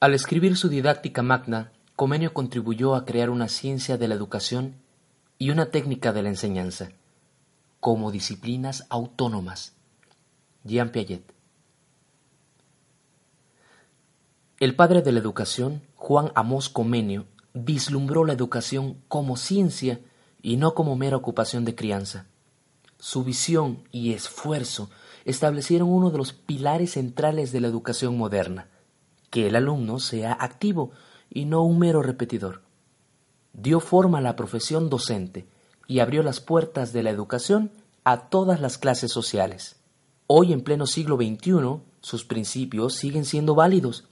Al escribir su didáctica magna, Comenio contribuyó a crear una ciencia de la educación y una técnica de la enseñanza, como disciplinas autónomas. Jean Piaget. El padre de la educación, Juan Amos Comenio, vislumbró la educación como ciencia y no como mera ocupación de crianza. Su visión y esfuerzo establecieron uno de los pilares centrales de la educación moderna, que el alumno sea activo y no un mero repetidor. Dio forma a la profesión docente y abrió las puertas de la educación a todas las clases sociales. Hoy, en pleno siglo XXI, sus principios siguen siendo válidos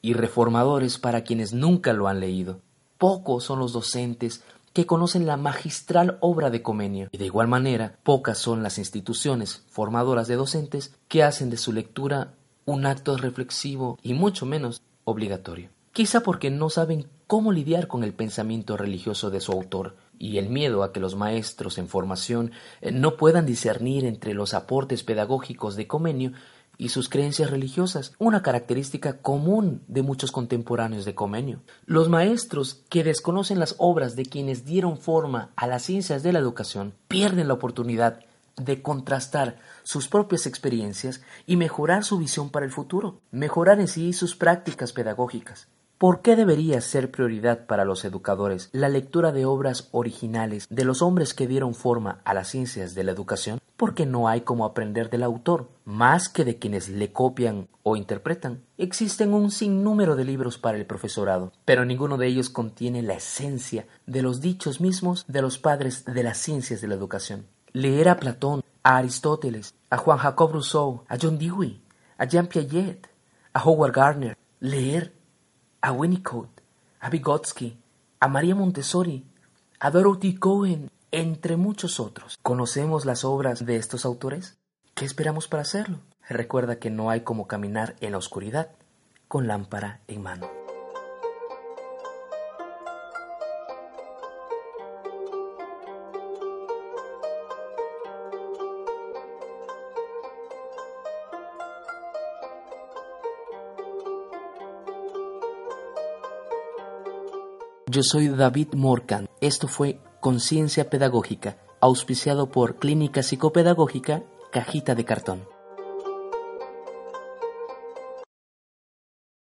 y reformadores para quienes nunca lo han leído. Pocos son los docentes que conocen la magistral obra de Comenio, y de igual manera pocas son las instituciones formadoras de docentes que hacen de su lectura un acto reflexivo y mucho menos obligatorio. Quizá porque no saben cómo lidiar con el pensamiento religioso de su autor y el miedo a que los maestros en formación eh, no puedan discernir entre los aportes pedagógicos de Comenio y sus creencias religiosas, una característica común de muchos contemporáneos de Comenio. Los maestros que desconocen las obras de quienes dieron forma a las ciencias de la educación pierden la oportunidad de contrastar sus propias experiencias y mejorar su visión para el futuro, mejorar en sí sus prácticas pedagógicas. ¿Por qué debería ser prioridad para los educadores la lectura de obras originales de los hombres que dieron forma a las ciencias de la educación? Porque no hay como aprender del autor, más que de quienes le copian o interpretan. Existen un sinnúmero de libros para el profesorado, pero ninguno de ellos contiene la esencia de los dichos mismos de los padres de las ciencias de la educación. Leer a Platón, a Aristóteles, a Juan Jacob Rousseau, a John Dewey, a Jean Piaget, a Howard Gardner, leer a Winnicott, a Vygotsky, a María Montessori, a Dorothy Cohen, entre muchos otros. ¿Conocemos las obras de estos autores? ¿Qué esperamos para hacerlo? Recuerda que no hay como caminar en la oscuridad con lámpara en mano. Yo soy David Morgan. Esto fue Conciencia Pedagógica, auspiciado por Clínica Psicopedagógica Cajita de Cartón.